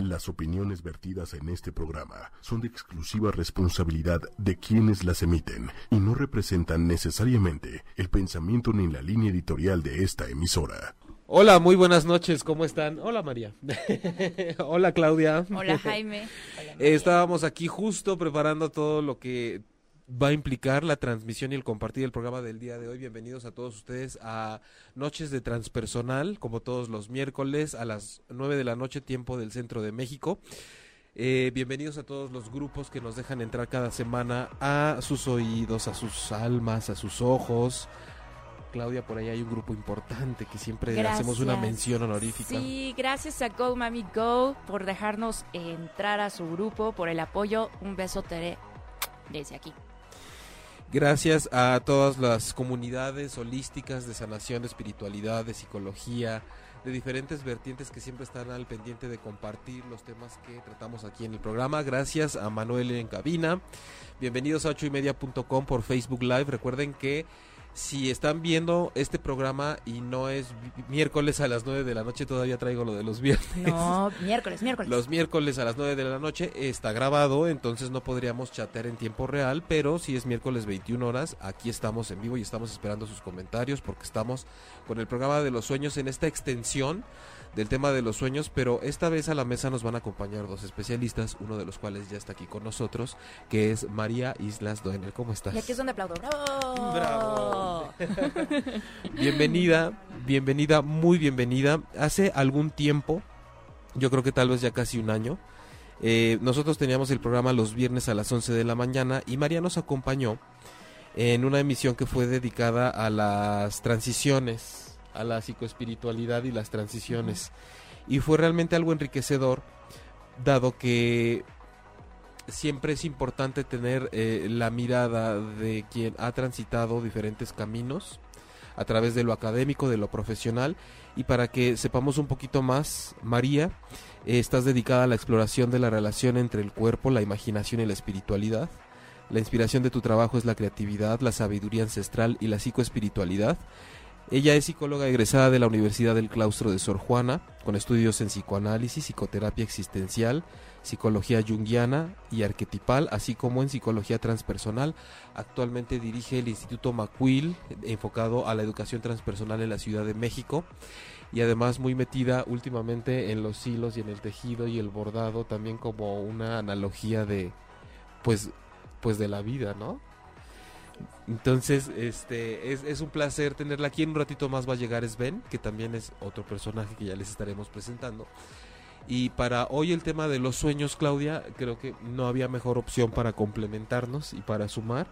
Las opiniones vertidas en este programa son de exclusiva responsabilidad de quienes las emiten y no representan necesariamente el pensamiento ni la línea editorial de esta emisora. Hola, muy buenas noches, ¿cómo están? Hola María. Hola Claudia. Hola Jaime. Estábamos aquí justo preparando todo lo que va a implicar la transmisión y el compartir el programa del día de hoy. Bienvenidos a todos ustedes a Noches de Transpersonal, como todos los miércoles a las 9 de la noche, tiempo del centro de México. Eh, bienvenidos a todos los grupos que nos dejan entrar cada semana a sus oídos, a sus almas, a sus ojos. Claudia, por ahí hay un grupo importante que siempre Gracias. hacemos una mención honorífica. Sí, gracias a Go Mami Go por dejarnos entrar a su grupo, por el apoyo. Un beso, Tere, desde aquí. Gracias a todas las comunidades holísticas de sanación, de espiritualidad, de psicología, de diferentes vertientes que siempre están al pendiente de compartir los temas que tratamos aquí en el programa. Gracias a Manuel en cabina. Bienvenidos a 8 y media.com por Facebook Live. Recuerden que si están viendo este programa y no es miércoles a las 9 de la noche, todavía traigo lo de los viernes. No, miércoles, miércoles. Los miércoles a las 9 de la noche está grabado, entonces no podríamos chatear en tiempo real, pero si es miércoles 21 horas, aquí estamos en vivo y estamos esperando sus comentarios porque estamos con el programa de los sueños en esta extensión del tema de los sueños, pero esta vez a la mesa nos van a acompañar dos especialistas, uno de los cuales ya está aquí con nosotros, que es María Islas Doenel. ¿Cómo estás? Y aquí es donde aplaudo. ¡Bravo! Bravo. Bienvenida, bienvenida, muy bienvenida. Hace algún tiempo, yo creo que tal vez ya casi un año, eh, nosotros teníamos el programa los viernes a las 11 de la mañana y María nos acompañó en una emisión que fue dedicada a las transiciones, a la psicoespiritualidad y las transiciones. Y fue realmente algo enriquecedor, dado que siempre es importante tener eh, la mirada de quien ha transitado diferentes caminos a través de lo académico, de lo profesional, y para que sepamos un poquito más, María, eh, estás dedicada a la exploración de la relación entre el cuerpo, la imaginación y la espiritualidad. La inspiración de tu trabajo es la creatividad, la sabiduría ancestral y la psicoespiritualidad. Ella es psicóloga egresada de la Universidad del Claustro de Sor Juana, con estudios en psicoanálisis, psicoterapia existencial, psicología junguiana y arquetipal, así como en psicología transpersonal. Actualmente dirige el Instituto Macuil, enfocado a la educación transpersonal en la Ciudad de México, y además muy metida últimamente en los hilos y en el tejido y el bordado, también como una analogía de, pues, pues de la vida, ¿no? Entonces, este, es, es un placer tenerla aquí. En un ratito más va a llegar Sven, que también es otro personaje que ya les estaremos presentando. Y para hoy el tema de los sueños, Claudia, creo que no había mejor opción para complementarnos y para sumar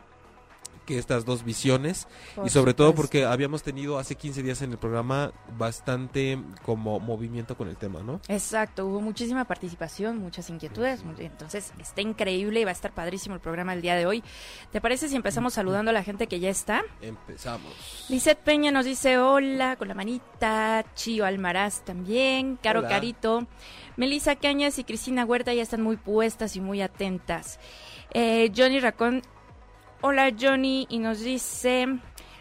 que estas dos visiones. Por y sobre todo porque habíamos tenido hace 15 días en el programa bastante como movimiento con el tema, ¿no? Exacto, hubo muchísima participación, muchas inquietudes, entonces está increíble y va a estar padrísimo el programa el día de hoy. ¿Te parece si empezamos saludando a la gente que ya está? Empezamos. Lisette Peña nos dice hola con la manita, Chío Almaraz también, Caro Hola. Carito, Melissa Cañas y Cristina Huerta ya están muy puestas y muy atentas. Eh, Johnny Racón, hola Johnny, y nos dice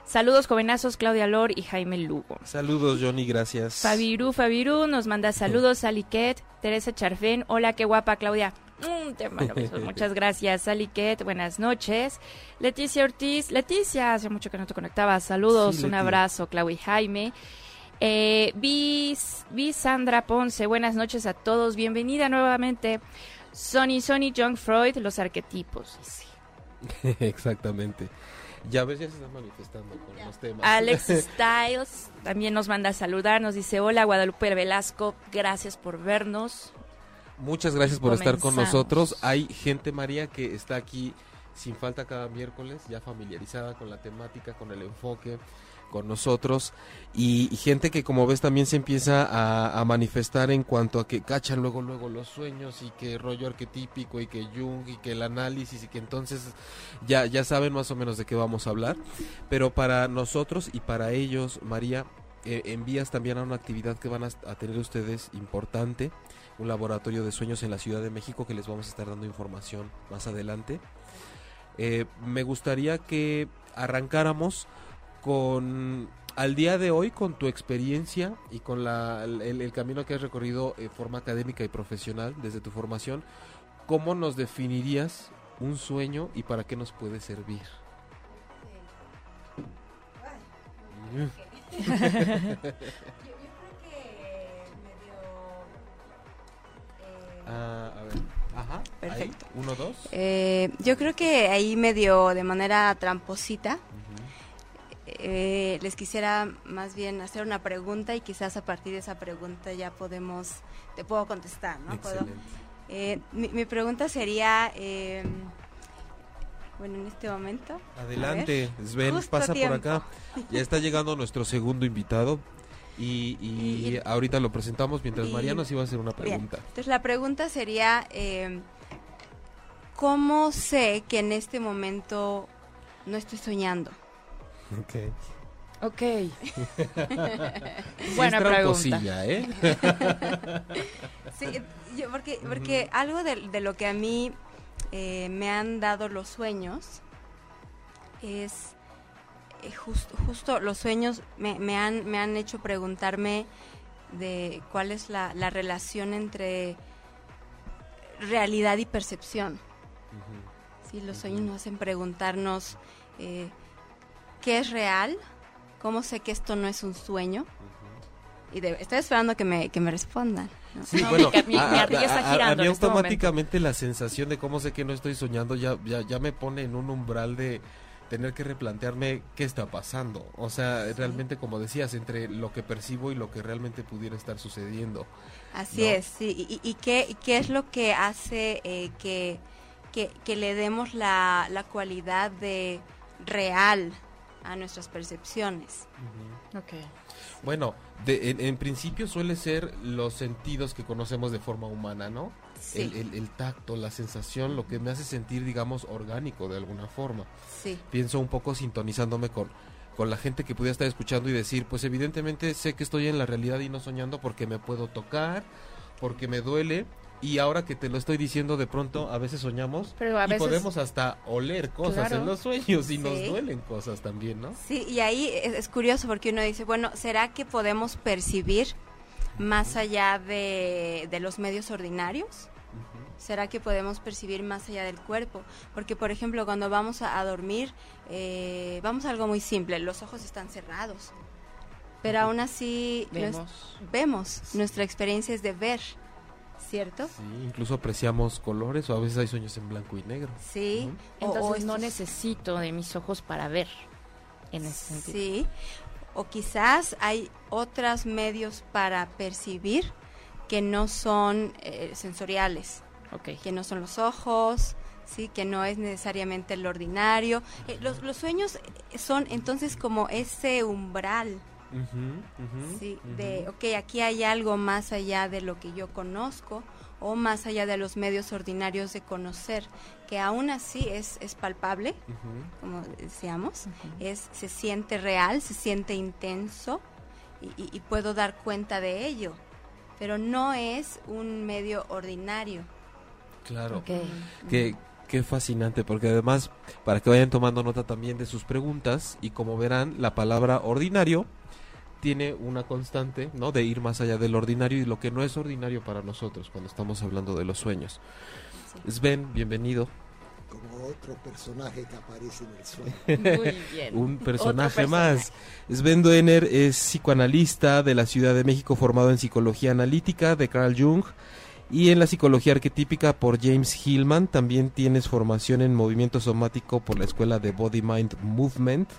saludos jovenazos Claudia Lor y Jaime Lugo. Saludos, Johnny, gracias. Fabiru Fabiru nos manda saludos, Aliquet, Teresa Charfén, hola, qué guapa Claudia. Mm, te mando besos, muchas gracias, Aliquet, buenas noches. Leticia Ortiz, Leticia, hace mucho que no te conectabas, saludos, Sí, un abrazo, Claudia y Jaime. Eh, Bis, Bis Sandra Ponce, buenas noches a todos, bienvenida nuevamente. Sony, Sony, John Freud, los arquetipos. dice. Exactamente. Ya ves, ya se está manifestando con los temas. Alex Styles también nos manda a saludar, nos dice hola Guadalupe Velasco, gracias por vernos. Muchas gracias por estar con nosotros. Hay gente, María, que está aquí sin falta cada miércoles, ya familiarizada con la temática, con el enfoque, con nosotros. Y, gente que, como ves, también se empieza a, manifestar en cuanto a que cachan luego, luego los sueños y que rollo arquetípico y que Jung y que el análisis y que entonces ya, ya saben más o menos de qué vamos a hablar. Pero para nosotros y para ellos, María, eh, envías también a una actividad que van a, a tener ustedes importante un laboratorio de sueños en la Ciudad de México que les vamos a estar dando información más adelante. Eh, me gustaría que arrancáramos con al día de hoy, con tu experiencia y con la, el, el camino que has recorrido en forma académica y profesional desde tu formación, ¿cómo nos definirías un sueño y para qué nos puede servir? Yo, yo creo que medio... eh, Ah, a ver. Ajá. ahí. Uno, dos. eh, yo creo que ahí medio de manera tramposita. Eh, les quisiera más bien hacer una pregunta y quizás a partir de esa pregunta ya podemos, te puedo contestar, ¿no? Puedo- eh, mi, mi pregunta sería, eh, bueno, en este momento. Adelante, Sven, Justo pasa tiempo. por acá. Ya está llegando nuestro segundo invitado y, y Y- ahorita lo presentamos mientras y- María nos iba a hacer una Bien. pregunta. Entonces la pregunta sería, eh, ¿cómo sé que en este momento no estoy soñando? Okay. Ok. Sí, Buena es pregunta. ¿eh? Sí, yo- porque, porque algo de, de lo que a mí eh, me han dado los sueños es eh, jus- justo los sueños me, me han, me han hecho preguntarme de cuál es la, la relación entre realidad y percepción. Sí, los sueños nos hacen preguntarnos eh, qué es real, cómo sé que esto no es un sueño. Y de- estoy esperando que me, que me respondan. ¿no? Sí, No, bueno, mi- a- a- ardilla está a- a girando mí en este automáticamente la sensación de cómo sé que no estoy soñando ya, ya, ya me pone en un umbral de tener que replantearme qué está pasando. O sea, realmente como decías, entre lo que percibo y lo que realmente pudiera estar sucediendo. Así ¿no? es, sí. ¿Y, y qué, y qué es lo que hace eh, que, que, que le demos la, la cualidad de real a nuestras percepciones? Ok. Bueno, de- en, en principio suele ser los sentidos que conocemos de forma humana, ¿no? Sí, El, el- el tacto, la sensación, lo que me hace sentir, digamos, orgánico de alguna forma. sí, Pienso un poco sintonizándome con, con la gente que pudiera estar escuchando y decir, pues evidentemente sé que estoy en la realidad y no soñando porque me puedo tocar, porque me duele. Y ahora que te lo estoy diciendo, de pronto a veces soñamos Pero a y veces podemos hasta oler cosas Claro. en los sueños y nos duelen cosas también, ¿no? sí. Y ahí es, es curioso porque uno dice, bueno, ¿será que podemos percibir más allá de, de los medios ordinarios? ¿Será que podemos percibir más allá del cuerpo? Porque, por ejemplo, cuando vamos a, a dormir, eh, vamos a algo muy simple, los ojos están cerrados, pero aún así vemos. vemos, nuestra experiencia es de ver, ¿cierto? Sí, incluso apreciamos colores o a veces hay sueños en blanco y negro. Sí. o- o Entonces no necesito de mis ojos para ver. En ese sentido. Sí. O quizás hay otros medios para percibir que no son eh, sensoriales, Ok. que no son los ojos, sí, que no es necesariamente lo ordinario. Eh, los, los sueños son entonces como ese umbral, Sí, de, ok, aquí hay algo más allá de lo que yo conozco o más allá de los medios ordinarios de conocer, que aún así es, es palpable, como decíamos, es, se siente real, se siente intenso y, y- y puedo dar cuenta de ello, pero no es un medio ordinario. Claro. Ok. Qué, qué fascinante, porque además, para que vayan tomando nota también de sus preguntas, y como verán, la palabra ordinario tiene una constante, ¿no? De ir más allá del ordinario y lo que no es ordinario para nosotros cuando estamos hablando de los sueños. Sven, bienvenido. como otro personaje que aparece en el sueño. Muy bien. Un personaje personaje. más. Sven Duener es psicoanalista de la Ciudad de México, formado en psicología analítica de Carl Jung y en la psicología arquetípica por James Hillman. También tienes formación en movimiento somático por la escuela de Body Mind Movement.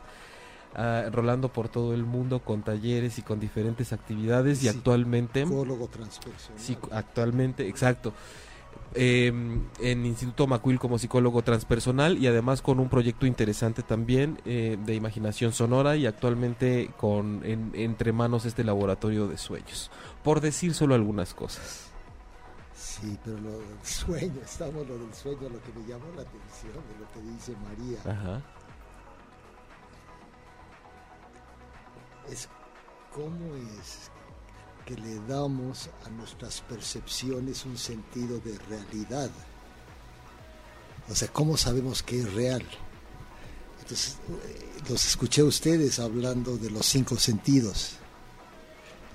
Ah, rolando por todo el mundo con talleres y con diferentes actividades y actualmente Psicólogo transpersonal. Sí, actualmente, exacto. Eh, en Instituto Macuil como psicólogo transpersonal y además con un proyecto interesante también eh, de imaginación sonora y actualmente con en- entre manos este laboratorio de sueños. Por decir solo algunas cosas. Sí, pero lo del sueño, estamos lo del sueño, lo que me llamó la atención de lo que dice María, Ajá. Es cómo es que le damos a nuestras percepciones un sentido de realidad. O sea, ¿cómo sabemos que es real? Entonces, eh, los escuché a ustedes hablando de los cinco sentidos.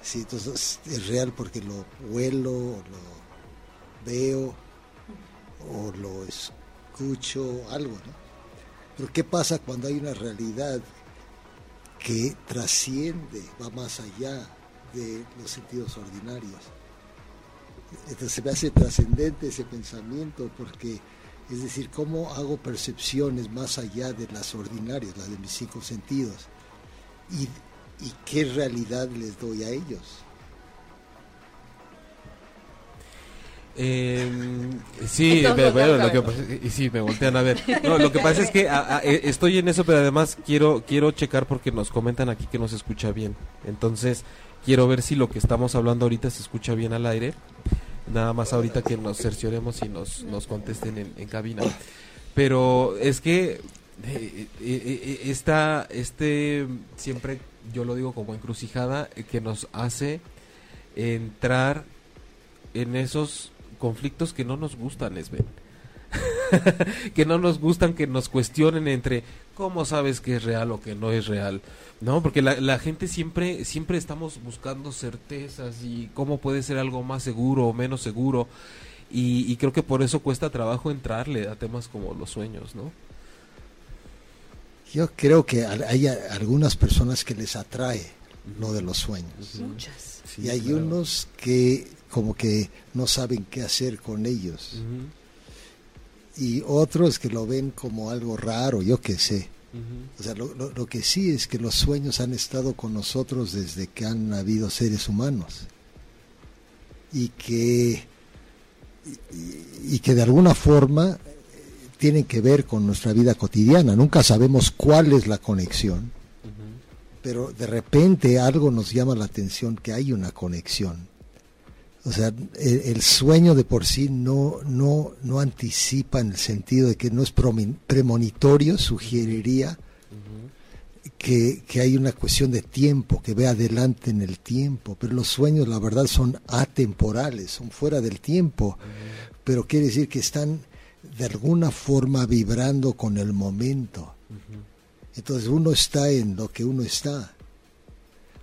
Sí, entonces es real porque lo huelo, lo veo, o lo escucho, algo, ¿no? Pero ¿qué pasa cuando hay una realidad que trasciende, va más allá de los sentidos ordinarios? Entonces se me hace trascendente ese pensamiento porque, es decir, ¿cómo hago percepciones más allá de las ordinarias, las de mis cinco sentidos? Y, y qué realidad les doy a ellos. Eh, sí, bueno, lo que pasa, y sí, me voltean a ver. No, lo que pasa es que a, a, eh, estoy en eso, pero además quiero quiero checar porque nos comentan aquí que no se escucha bien. Entonces, quiero ver si lo que estamos hablando ahorita se escucha bien al aire. Nada más ahorita que nos cercioremos y nos, nos contesten en, en cabina. Pero es que eh, eh, eh, esta, este, siempre yo lo digo como encrucijada, que nos hace entrar en esos conflictos que no nos gustan, Esben. que no nos gustan que nos cuestionen entre cómo sabes que es real o que no es real. No, porque la, la, gente siempre, siempre estamos buscando certezas y cómo puede ser algo más seguro o menos seguro. Y, y creo que por eso cuesta trabajo entrarle a temas como los sueños, ¿no? Yo creo que hay algunas personas que les atrae lo de los sueños. Muchas. Sí, y hay claro. unos que como que no saben qué hacer con ellos. Uh -huh. Y otros que lo ven como algo raro, yo qué sé. Uh -huh. O sea, lo, lo, lo, que sí es que los sueños han estado con nosotros desde que han habido seres humanos. Y que, y, y que de alguna forma tienen que ver con nuestra vida cotidiana. Nunca sabemos cuál es la conexión. Uh -huh. Pero de repente algo nos llama la atención que hay una conexión o sea, el, sueño de por sí no, no, no anticipa en el sentido de que no es premonitorio, sugeriría que, que, hay una cuestión de tiempo, que ve adelante en el tiempo, pero los sueños la verdad son atemporales, son fuera del tiempo, pero quiere decir que están de alguna forma vibrando con el momento. Entonces uno está en lo que uno está,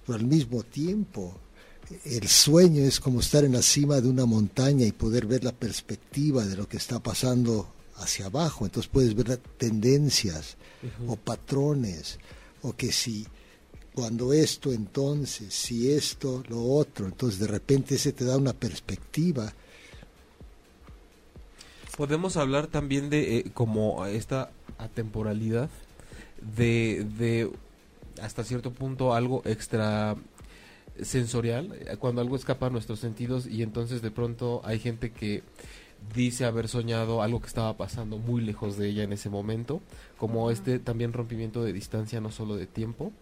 pero al mismo tiempo el sueño es como estar en la cima de una montaña y poder ver la perspectiva de lo que está pasando hacia abajo. Entonces puedes ver tendencias uh -huh. o patrones, o que si cuando esto, entonces, si esto, lo otro, entonces de repente se te da una perspectiva. Podemos hablar también de eh, como esta atemporalidad de, de hasta cierto punto algo extra sensorial, eh, cuando algo escapa a nuestros sentidos y entonces de pronto hay gente que dice haber soñado algo que estaba pasando muy lejos de ella en ese momento, como uh -huh. este también rompimiento de distancia, no solo de tiempo.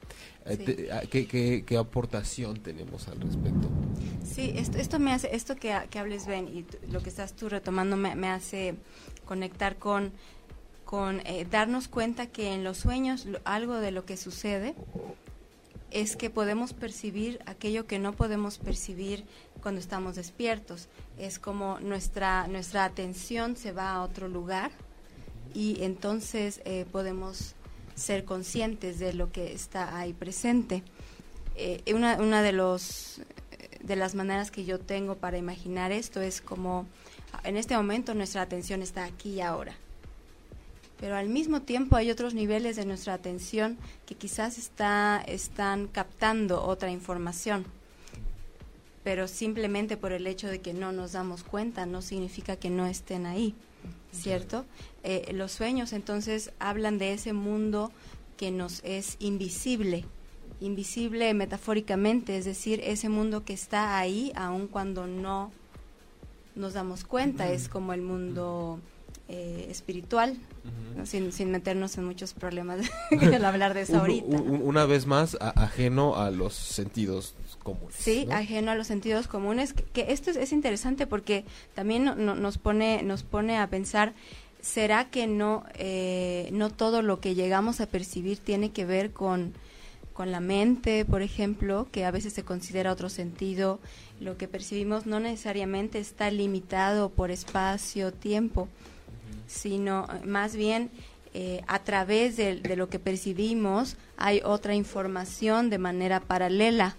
Eh, sí. Te, ¿qué, qué, qué, aportación tenemos al respecto? Sí, esto, esto me hace, esto que, que hables, Ben, y lo que estás tú retomando me, me hace conectar con, con eh, darnos cuenta que en los sueños algo de lo que sucede es que podemos percibir aquello que no podemos percibir cuando estamos despiertos. Es como nuestra, nuestra atención se va a otro lugar y entonces eh, podemos ser conscientes de lo que está ahí presente. Eh, una, una de, los, de las maneras que yo tengo para imaginar esto es como en este momento nuestra atención está aquí y ahora pero al mismo tiempo hay otros niveles de nuestra atención que quizás está, están captando otra información. Pero simplemente por el hecho de que no nos damos cuenta no significa que no estén ahí, ¿cierto? Eh, los sueños entonces hablan de ese mundo que nos es invisible, invisible metafóricamente, es decir, ese mundo que está ahí aun cuando no nos damos cuenta, es como el mundo eh, espiritual, uh -huh. sin, sin, meternos en muchos problemas al hablar de eso ahorita. ¿no? Una vez más, a, ajeno a los sentidos comunes. Sí, ¿no? ajeno a los sentidos comunes, que, que esto es, es, interesante porque también no, no, nos, pone, nos pone a pensar, ¿será que no, eh, no todo lo que llegamos a percibir tiene que ver con, con la mente, por ejemplo, que a veces se considera otro sentido? Lo que percibimos no necesariamente está limitado por espacio, tiempo sino eh, más bien eh, a través de, de, lo que percibimos hay otra información de manera paralela.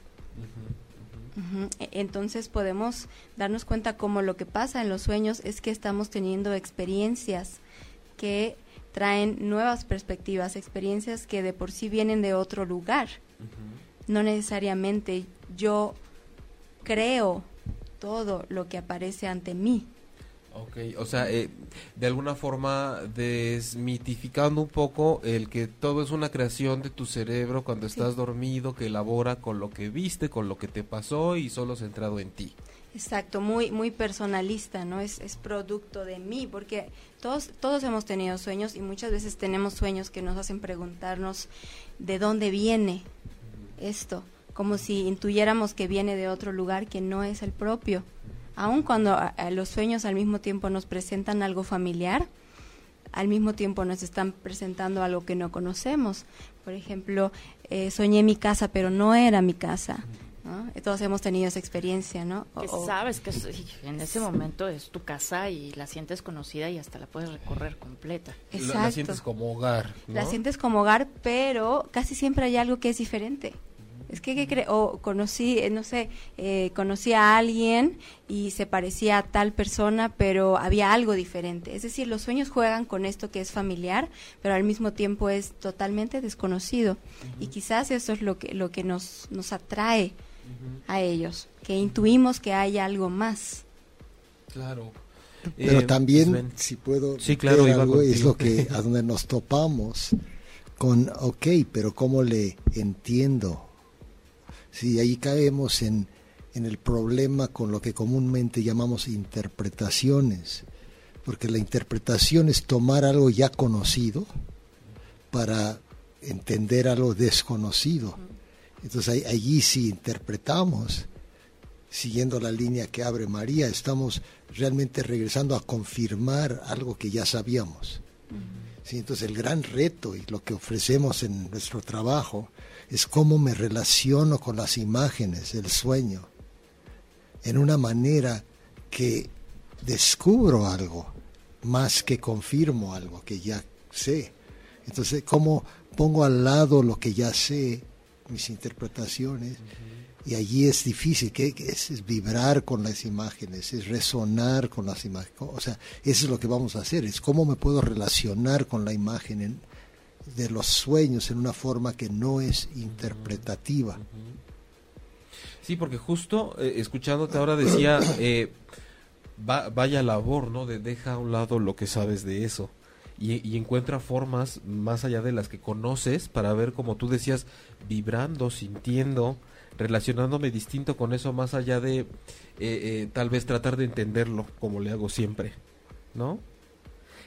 E, entonces podemos darnos cuenta cómo lo que pasa en los sueños es que estamos teniendo experiencias que traen nuevas perspectivas, experiencias que de por sí vienen de otro lugar. No necesariamente yo creo todo lo que aparece ante mí. Ok, o sea, eh, de alguna forma desmitificando un poco el que todo es una creación de tu cerebro cuando estás dormido, que elabora con lo que viste, con lo que te pasó y solo centrado en ti. Exacto, muy muy personalista, ¿no? Es, es producto de mí, porque todos todos hemos tenido sueños y muchas veces tenemos sueños que nos hacen preguntarnos de dónde viene esto, como si intuyéramos que viene de otro lugar que no es el propio aun cuando los sueños al mismo tiempo nos presentan algo familiar, al mismo tiempo nos están presentando algo que no conocemos. Por ejemplo, eh, soñé mi casa, pero no era mi casa. Todos hemos tenido esa experiencia, ¿no? Que sabes que en ese momento es tu casa y la sientes conocida y hasta la puedes recorrer completa. Exacto. La, sientes como hogar. La sientes como hogar, pero casi siempre hay algo que es diferente. Es que, ¿qué cree? O conocí, eh, no sé, eh, conocí a alguien y se parecía a tal persona, pero había algo diferente. Es decir, los sueños juegan con esto que es familiar, pero al mismo tiempo es totalmente desconocido. Y quizás eso es lo que, lo que nos, nos atrae a ellos, que intuimos que hay algo más. Claro. Pero eh, también, si puedo, sí, claro, algo, es lo que a donde nos topamos con, ok, pero ¿cómo le entiendo? Si ahí caemos en, en el problema con lo que comúnmente llamamos interpretaciones, porque la interpretación es tomar algo ya conocido para entender algo desconocido. Entonces allí si interpretamos, siguiendo la línea que abre María, estamos realmente regresando a confirmar algo que ya sabíamos. entonces el gran reto y lo que ofrecemos en nuestro trabajo es cómo me relaciono con las imágenes del sueño en una manera que descubro algo más que confirmo algo que ya sé. Entonces, cómo pongo al lado lo que ya sé, mis interpretaciones, y allí es difícil, que es, vibrar con las imágenes, es resonar con las imágenes. O sea, eso es lo que vamos a hacer, es cómo me puedo relacionar con la imagen en, de los sueños en una forma que no es interpretativa. Sí, porque justo eh, escuchándote ahora decía, eh, vaya labor, ¿no? De deja a un lado lo que sabes de eso. Y, encuentra formas más allá de las que conoces para ver, como tú decías, vibrando, sintiendo, relacionándome distinto con eso, más allá de eh, tal vez tratar de entenderlo como le hago siempre, ¿no?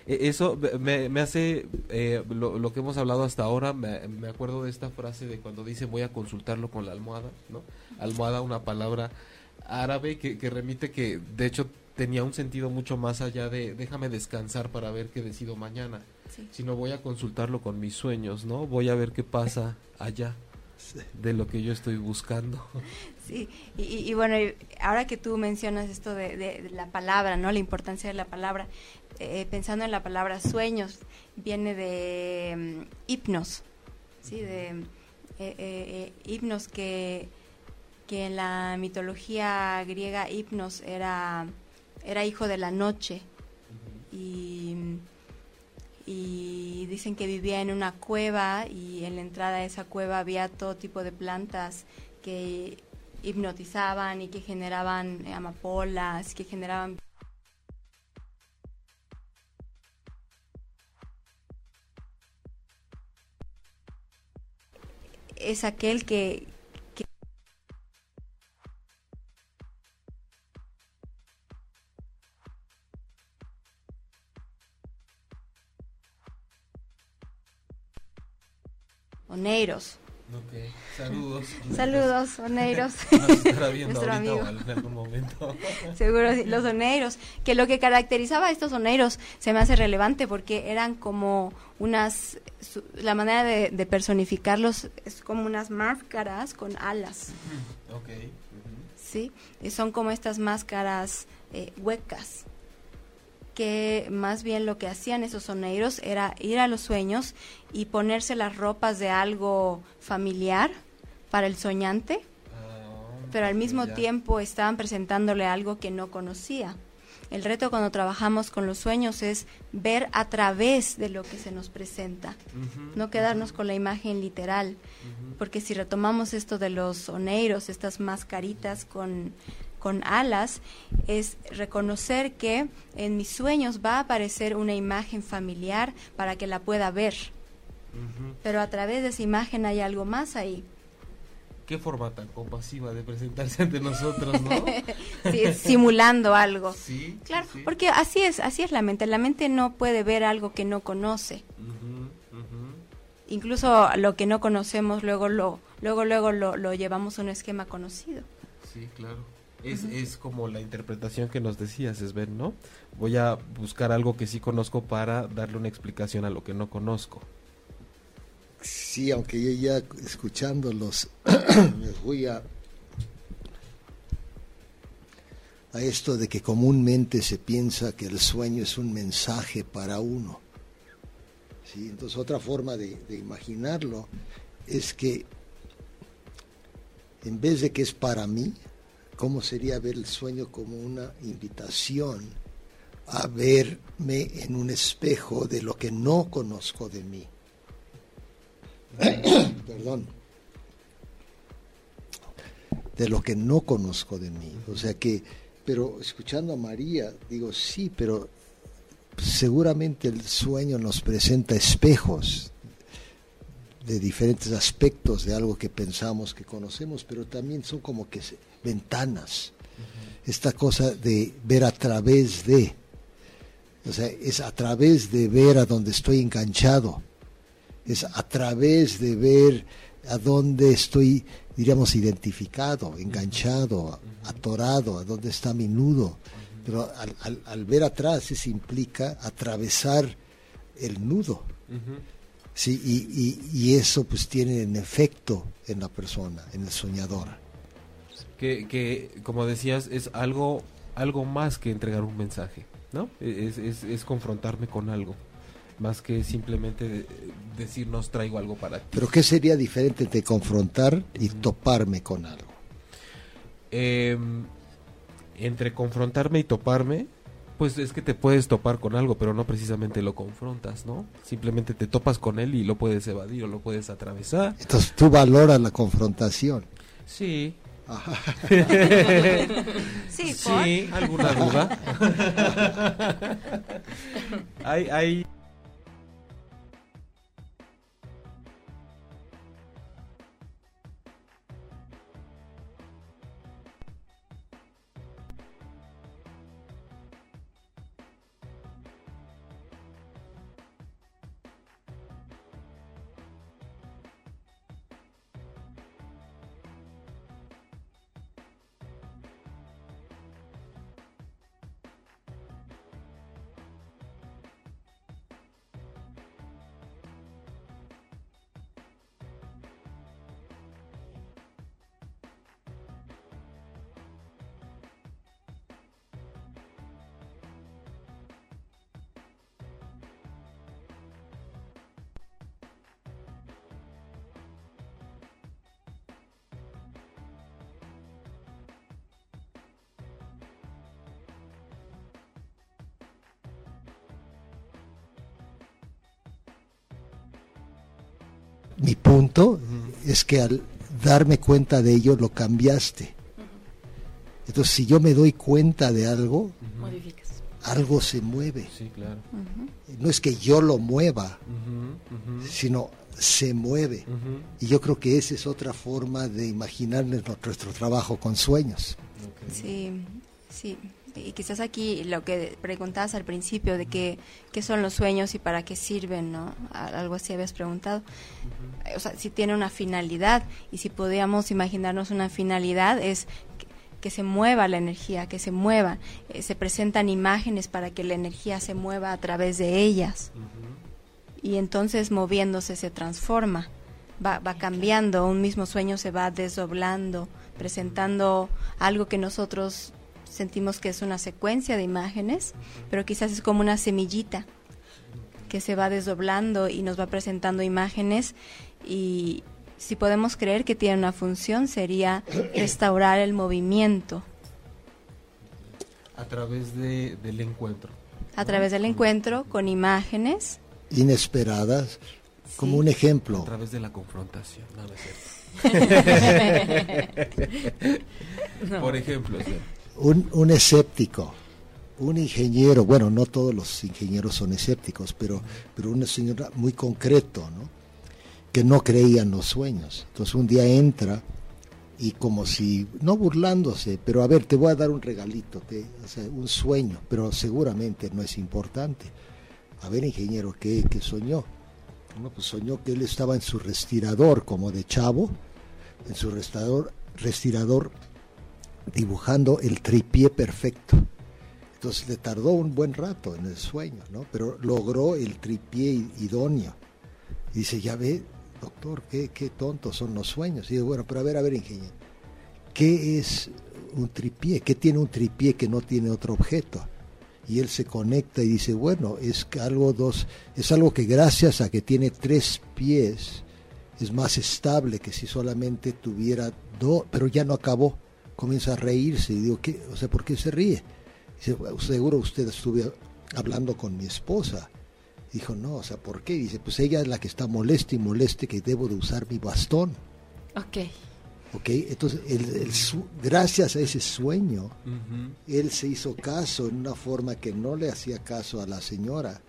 E, eso me, me hace, eh, lo, que hemos hablado hasta ahora, me, me, acuerdo de esta frase de cuando dice voy a consultarlo con la almohada, ¿no? Almohada, una palabra árabe que, que remite que de hecho tenía un sentido mucho más allá de déjame descansar para ver qué decido mañana, sino voy a consultarlo con mis sueños, ¿no? Voy a ver qué pasa allá de lo que yo estoy buscando. Sí, y, bueno, ahora que tú mencionas esto de, de, la palabra, ¿no? La importancia de la palabra, eh, pensando en la palabra sueños, viene de mm, hipnos, ¿sí? De eh, eh, hipnos que, que en la mitología griega hipnos era, era hijo de la noche y, y dicen que vivía en una cueva y en la entrada de esa cueva había todo tipo de plantas que hipnotizaban y que generaban amapolas, que generaban es aquel que, Oneiros. Saludos. Oneiros. Nuestro amigo. en algún momento. Seguro, sí. los Oneiros. Que lo que caracterizaba a estos Oneiros se me hace relevante porque eran como unas. la manera de, personificarlos es como unas máscaras con alas. Sí, y son como estas máscaras eh, huecas. que más bien lo que hacían esos soneiros era ir a los sueños y ponerse las ropas de algo familiar para el soñante, pero al mismo Ya. tiempo estaban presentándole algo que no conocía. El reto cuando trabajamos con los sueños es ver a través de lo que se nos presenta, no quedarnos con la imagen literal, porque si retomamos esto de los oneiros, estas mascaritas con, con alas, es reconocer que en mis sueños va a aparecer una imagen familiar para que la pueda ver, pero a través de esa imagen hay algo más ahí. Qué forma tan compasiva de presentarse ante nosotros, ¿no? Sí, es simulando algo. Sí. Claro, sí. porque así es, así es la mente. La mente no puede ver algo que no conoce. Ujú, ujú. Incluso lo que no conocemos luego lo luego luego lo, lo llevamos a un esquema conocido. Sí, claro. Es, es como la interpretación que nos decías, Sven, ¿no? Voy a buscar algo que sí conozco para darle una explicación a lo que no conozco. Sí, aunque yo ya escuchándolos me voy a a esto de que comúnmente se piensa que el sueño es un mensaje para uno. Sí, entonces otra forma de, de imaginarlo es que en vez de que es para mí, ¿cómo sería ver el sueño como una invitación a verme en un espejo de lo que no conozco de mí? perdón, de lo que no conozco de mí. O sea que, pero escuchando a María, digo, sí, pero seguramente el sueño nos presenta espejos de diferentes aspectos de algo que pensamos que conocemos, pero también son como que ventanas. Esta cosa de ver a través de, o sea, es a través de ver a donde estoy enganchado es a través de ver a dónde estoy, diríamos, identificado, enganchado, atorado, a dónde está mi nudo. Pero al, al- al ver atrás, eso implica atravesar el nudo. Sí, y, y- y eso pues tiene un efecto en la persona, en el soñador. Que, que, como decías, es algo, algo más que entregar un mensaje, ¿no? Es, es, es confrontarme con algo, más que simplemente de- decirnos traigo algo para ti. Pero ¿qué sería diferente entre confrontar y toparme con algo? Eh, entre confrontarme y toparme, pues es que te puedes topar con algo, pero no precisamente lo confrontas, ¿no? Simplemente te topas con él y lo puedes evadir o lo puedes atravesar. Entonces tú valoras la confrontación. Sí. Sí, ¿por? Sí, alguna duda. hay, hay punto es que al darme cuenta de ello lo cambiaste. Entonces, si yo me doy cuenta de algo, Modificas. algo se mueve. Sí, claro. No es que yo lo mueva, sino se mueve. Y yo creo que esa es otra forma de imaginarnos nuestro trabajo con sueños. Sí, sí. Y quizás aquí lo que preguntabas al principio de que, qué son los sueños y para qué sirven, ¿no? Algo así habías preguntado. O sea, si tiene una finalidad y si podíamos imaginarnos una finalidad es que, que se mueva la energía, que se mueva. Eh, se presentan imágenes para que la energía se mueva a través de ellas. Y entonces moviéndose se transforma, va, va cambiando, un mismo sueño se va desdoblando, presentando algo que nosotros sentimos que es una secuencia de imágenes, pero quizás es como una semillita que se va desdoblando y nos va presentando imágenes y si podemos creer que tiene una función sería restaurar el movimiento A través de, del encuentro. a través del encuentro con imágenes. Inesperadas, como un A ejemplo. través de la confrontación. No, no es cierto. Por ejemplo. Un, un escéptico, un ingeniero, bueno, no todos los ingenieros son escépticos, pero, pero una señora muy concreto, ¿no? que no creía en los sueños. Entonces un día entra y como si, no burlándose, pero a ver, te voy a dar un regalito, te- o sea, un sueño, pero seguramente no es importante. A ver, ingeniero, ¿qué, qué soñó? Bueno, pues soñó que él estaba en su respirador como de chavo, en su respirador, respirador dibujando el tripié perfecto. Entonces le tardó un buen rato en el sueño, ¿no? Pero logró el tripié idóneo. Y dice, ya ve, doctor, qué, qué tontos son los sueños. Y digo, bueno, pero a ver, a ver, ingeniero, ¿qué es un tripié? ¿Qué tiene un tripié que no tiene otro objeto? Y él se conecta y dice, bueno, es algo dos, es algo que gracias a que tiene tres pies es más estable que si solamente tuviera dos, pero ya no acabó. Comienza a reírse y digo, ¿qué? O sea, ¿por qué se ríe? Dice, "Bueno, seguro usted estuve hablando con mi esposa. Dijo, no, o sea, ¿por qué? Dice, pues ella es la que está molesta y moleste que debo de usar mi bastón. Ok. ¿Ok? Entonces, el, el su- gracias a ese sueño, Ujú. él se hizo caso en una forma que no le hacía caso a la señora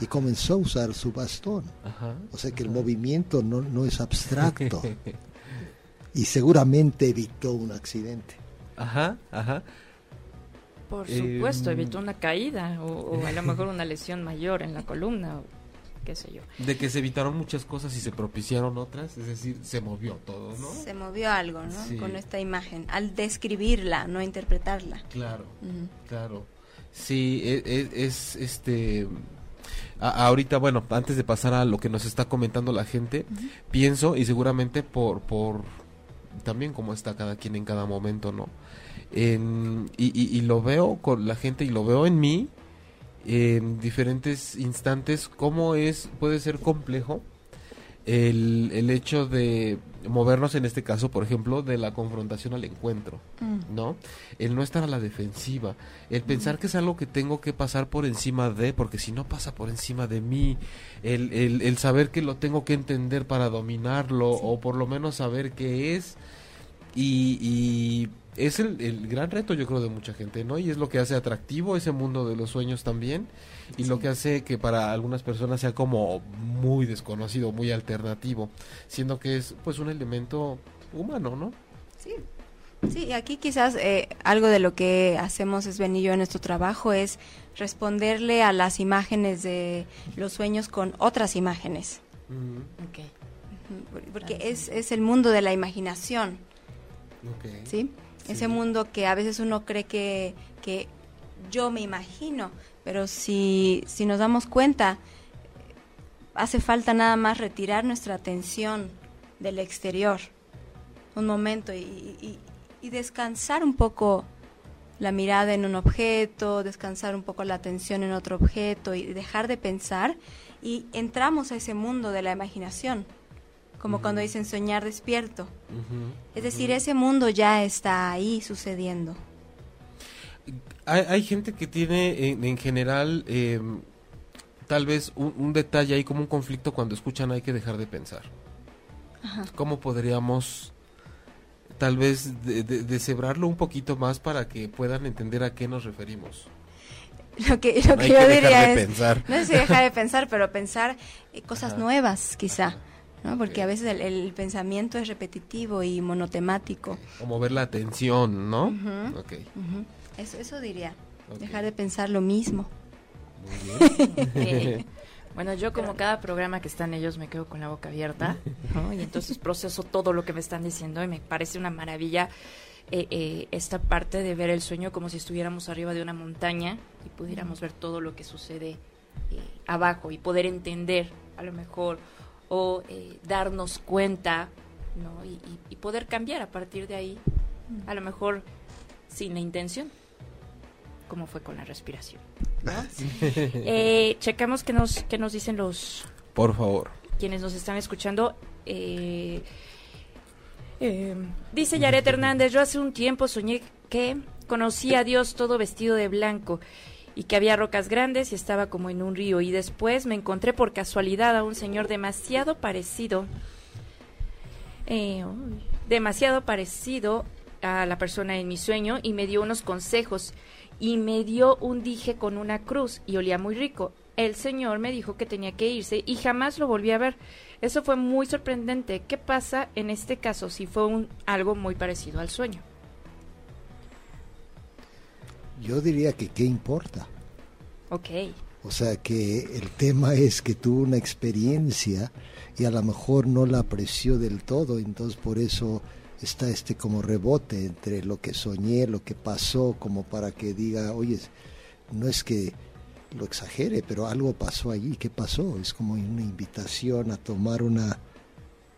y comenzó a usar su bastón. Ajá. O sea que el movimiento no, no es abstracto y seguramente evitó un accidente. Ajá, ajá. Por Eh, supuesto, evitó una caída o, o a lo mejor una lesión mayor en la columna o qué sé yo. De que se evitaron muchas cosas y se propiciaron otras, es decir, se movió todo, ¿no? Se movió algo, ¿no? Sí. Con esta imagen, al describirla, no interpretarla. Claro, claro. Sí, e- e- es, este... a- ahorita, bueno, antes de pasar a lo que nos está comentando la gente, pienso y seguramente por, por también como está cada quien en cada momento, ¿no? En- y, y- y lo veo con la gente y lo veo en mí en diferentes instantes cómo es puede ser complejo el, el hecho de movernos en este caso por ejemplo de la confrontación al encuentro ¿no? El no estar a la defensiva, el pensar que es algo que tengo que pasar por encima de, porque si no pasa por encima de mí, el, el, el saber que lo tengo que entender para dominarlo, o por lo menos saber qué es, y, y es el, el gran reto yo creo de mucha gente, ¿no? Y es lo que hace atractivo ese mundo de los sueños también, y lo que hace que para algunas personas sea como muy desconocido, muy alternativo, siendo que es pues un elemento humano, ¿no? Sí. Sí, aquí quizás eh, algo de lo que hacemos Sven y yo en nuestro trabajo es responderle a las imágenes de los sueños con otras imágenes, Ujú, Ok. Ujú, porque es, es el mundo de la imaginación, ok. ¿sí? Sí. Ese mundo que a veces uno cree que, que yo me imagino, pero si, si nos damos cuenta, hace falta nada más retirar nuestra atención del exterior un momento y, y- y descansar un poco la mirada en un objeto, descansar un poco la atención en otro objeto y dejar de pensar y entramos a ese mundo de la imaginación, como cuando dicen soñar despierto. Es decir, ese mundo ya está ahí sucediendo. Hay, hay gente que tiene en, en general eh, tal vez un, un detalle ahí como un conflicto cuando escuchan hay que dejar de pensar. ¿Cómo podríamos tal vez de- de- deshebrarlo un poquito más para que puedan entender a qué nos referimos? Lo que, lo No que yo que diría de es, pensar. no es dejar de pensar, pero pensar eh, cosas Ajá. nuevas quizá, ¿no? Porque a veces el, el pensamiento es repetitivo y monotemático. O mover la atención, ¿no? Ujú. Ok, Ujú. Eso, eso diría, ok. dejar de pensar lo mismo. Muy bien. Bueno, yo como cada programa que están ellos me quedo con la boca abierta, ¿no? Y entonces proceso todo lo que me están diciendo y me parece una maravilla eh, eh, esta parte de ver el sueño como si estuviéramos arriba de una montaña y pudiéramos ver todo lo que sucede eh, abajo y poder entender a lo mejor o eh, darnos cuenta, ¿no? Y, y- y poder cambiar a partir de ahí, a lo mejor sin la intención, cómo fue con la respiración. ¿no? Eh, checamos qué nos, qué nos dicen los Por favor. quienes nos están escuchando. Eh, eh, dice Yaret Hernández, yo hace un tiempo soñé que conocí a Dios todo vestido de blanco y que había rocas grandes y estaba como en un río y después me encontré por casualidad a un señor demasiado parecido, eh, demasiado parecido a la persona en mi sueño y me dio unos consejos y me dio un dije con una cruz y olía muy rico. El señor me dijo que tenía que irse y jamás lo volví a ver. Eso fue muy sorprendente. ¿Qué pasa en este caso si fue un, algo muy parecido al sueño? Yo diría que qué importa. Ok. O sea que el tema es que tuvo una experiencia y a lo mejor no la apreció del todo, entonces por eso está este como rebote entre lo que soñé, lo que pasó, como para que diga, oye, no es que lo exagere, pero algo pasó allí, ¿qué pasó? Es como una invitación a tomar una,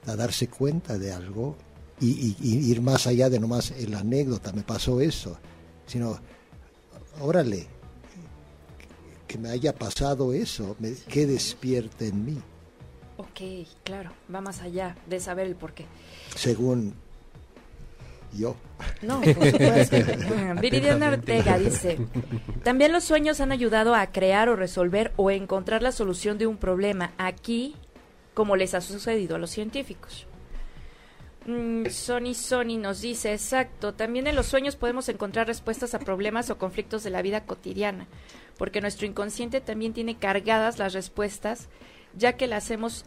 a darse cuenta de algo y, y- y ir más allá de nomás el anécdota, me pasó eso, sino, órale, que me haya pasado eso, me, que despierta en mí, Ok, claro. Va más allá de saber el por qué. según yo. No, por supuesto. Viridiana Ortega dice, también los sueños han ayudado a crear o resolver o encontrar la solución de un problema aquí, como les ha sucedido a los científicos. Mm, Sony Sony nos dice, exacto, también en los sueños podemos encontrar respuestas a problemas o conflictos de la vida cotidiana, porque nuestro inconsciente también tiene cargadas las respuestas, ya que las hemos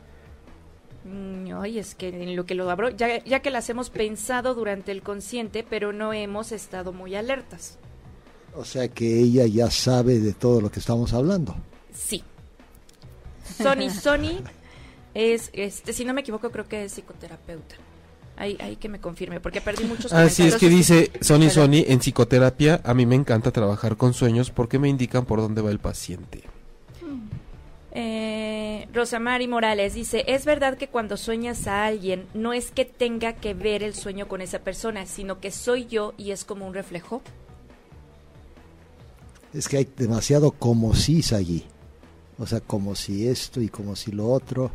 Mm, Ay, es que en lo que lo abro, ya, ya que las hemos pensado durante el consciente, pero no hemos estado muy alertas. O sea que ella ya sabe de todo lo que estamos hablando. Sí. Sony, Sony es, este, si no me equivoco, creo que es psicoterapeuta. Ahí, ahí que me confirme, porque perdí muchos Así es comentarios. que dice Sony Pero- Sony, en psicoterapia a mí me encanta trabajar con sueños porque me indican por dónde va el paciente. Eh, Rosamari Morales dice, es verdad que cuando sueñas a alguien no es que tenga que ver el sueño con esa persona, sino que soy yo y es como un reflejo. Es que hay demasiado como si allí. O sea, como si esto y como si lo otro.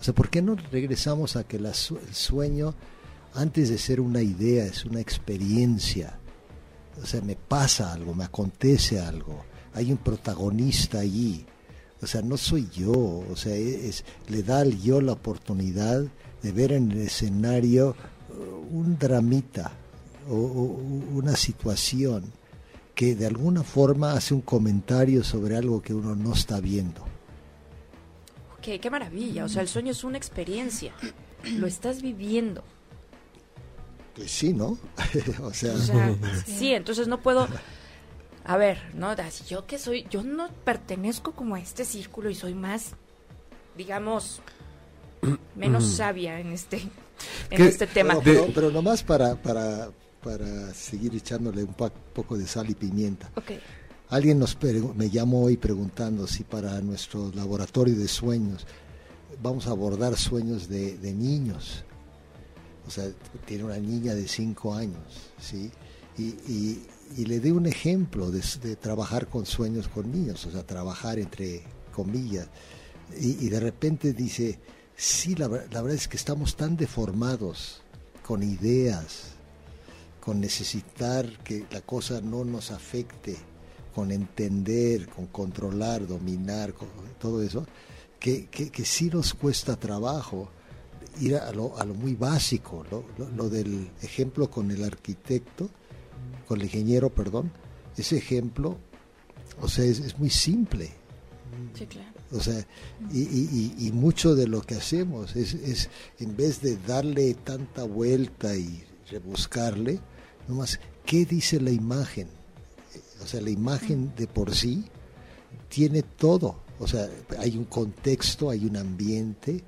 O sea, ¿por qué no regresamos a que la su- el sueño, antes de ser una idea, es una experiencia? O sea, me pasa algo, me acontece algo. Hay un protagonista allí. O sea, no soy yo. O sea, es, le da al yo la oportunidad de ver en el escenario uh, un dramita o, o una situación que de alguna forma hace un comentario sobre algo que uno no está viendo. Ok, qué maravilla. O sea, el sueño es una experiencia. Lo estás viviendo. Pues sí, ¿no? o sea, O sea, sí, entonces no puedo. A ver, ¿no? Yo que soy. Yo no pertenezco como a este círculo y soy más, digamos, menos sabia en este, en ¿Qué? este tema. pero, pero, pero nomás para, para, para seguir echándole un poco de sal y pimienta. Ok. Alguien nos me llamó hoy preguntando si para nuestro laboratorio de sueños vamos a abordar sueños de, de niños. O sea, tiene una niña de 5 años, ¿sí? Y, y- y le di un ejemplo de, trabajar con sueños con niños, o sea, trabajar entre comillas. Y, de repente dice, sí, la, la verdad es que estamos tan deformados con ideas, con necesitar que la cosa no nos afecte, con entender, con controlar, dominar, todo eso, que, que, que sí nos cuesta trabajo ir a lo, a lo muy básico, lo, lo- lo del ejemplo con el arquitecto, con el ingeniero, perdón, ese ejemplo, o sea, es, es muy simple. Sí, claro. O sea, y, y- mucho de lo que hacemos es, es, en vez de darle tanta vuelta y rebuscarle, nomás, ¿qué dice la imagen? O sea, la imagen de por sí tiene todo. O sea, hay un contexto, hay un ambiente.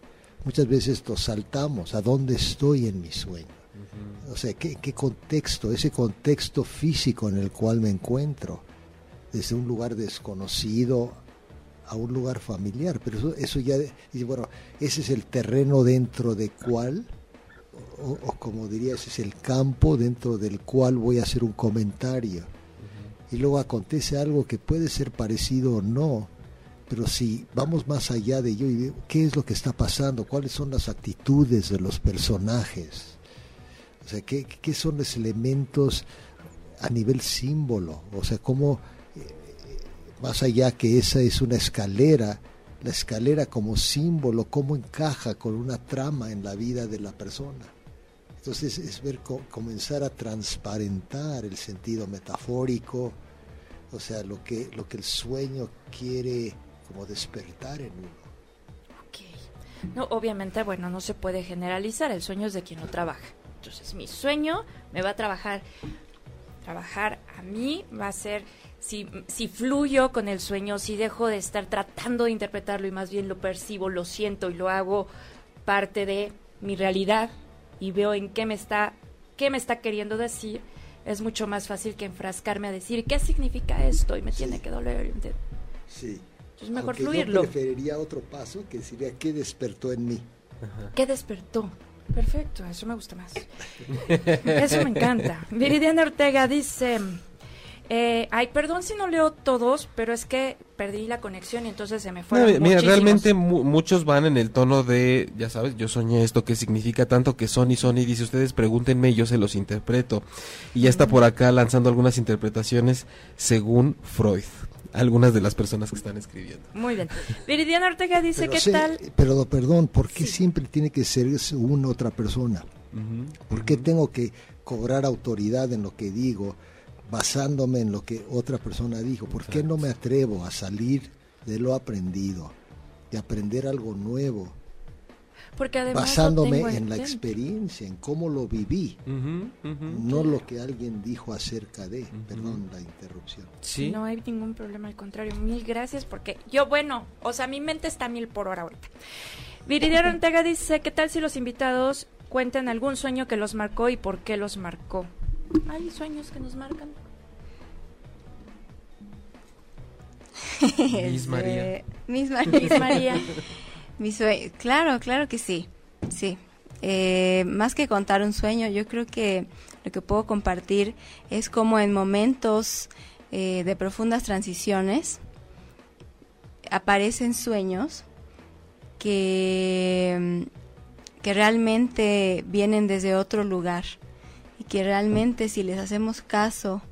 Muchas veces lo saltamos. ¿A dónde estoy en mi sueño? O sea, ¿qué, qué contexto? Ese contexto físico en el cual me encuentro. Desde un lugar desconocido a un lugar familiar, pero eso, eso ya, y bueno, ese es el terreno dentro de cual, o, o como diría, ese es el campo dentro del cual voy a hacer un comentario. Y luego acontece algo que puede ser parecido o no, pero si vamos más allá de ello y de qué es lo que está pasando, cuáles son las actitudes de los personajes, o sea, qué, qué son los elementos a nivel símbolo, o sea, cómo eh, más allá que esa es una escalera, la escalera como símbolo, cómo encaja con una trama en la vida de la persona. Entonces es ver comenzar a transparentar el sentido metafórico, o sea, lo que, lo que el sueño quiere como despertar en uno. No, obviamente, bueno, no se puede generalizar, el sueño es de quien lo trabaja. Entonces, mi sueño me va a trabajar, trabajar a mí, va a ser si, si fluyo con el sueño, si dejo de estar tratando de interpretarlo y más bien lo percibo, lo siento y lo hago parte de mi realidad y veo en qué me está, qué me está queriendo decir, es mucho más fácil que enfrascarme a decir qué significa esto y me tiene que doler. Sí. Entonces mejor fluirlo. Yo preferiría otro paso que sería qué despertó en mí. ¿Qué despertó? Perfecto, eso me gusta más. eso me encanta. Viridiana Ortega dice, eh, ay, perdón si no leo todos, pero es que perdí la conexión y entonces se me fue. mira, realmente muchos van en el tono de, ya sabes, yo soñé esto que significa tanto que son y son y dice, ustedes pregúntenme y yo se los interpreto. Y ya está por acá lanzando algunas interpretaciones según Freud. Algunas de las personas que están escribiendo. Muy bien. Viridiana Ortega dice, ¿qué tal? Pero, perdón, ¿por qué siempre tiene que ser una otra persona? ¿Por qué tengo que cobrar autoridad en lo que digo? basándome en lo que otra persona dijo. ¿Por qué no me atrevo a salir de lo aprendido, de aprender algo nuevo? Porque además basándome en la experiencia, en cómo lo viví, no lo que alguien dijo acerca de, perdón la interrupción. ¿Sí? No hay ningún problema, al contrario, mil gracias porque yo, bueno, o sea, mi mente está mil por hora ahorita. Viridiana Ortega dice, ¿qué tal si los invitados cuentan algún sueño que los marcó y por qué los marcó? ¿Hay sueños que nos marcan? Miss María. Miss María. Miss María. Claro, claro que sí. Sí. Eh, más que contar un sueño, yo creo que lo que puedo compartir es como en momentos eh, de profundas transiciones aparecen sueños que, que realmente vienen desde otro lugar y que realmente si les hacemos caso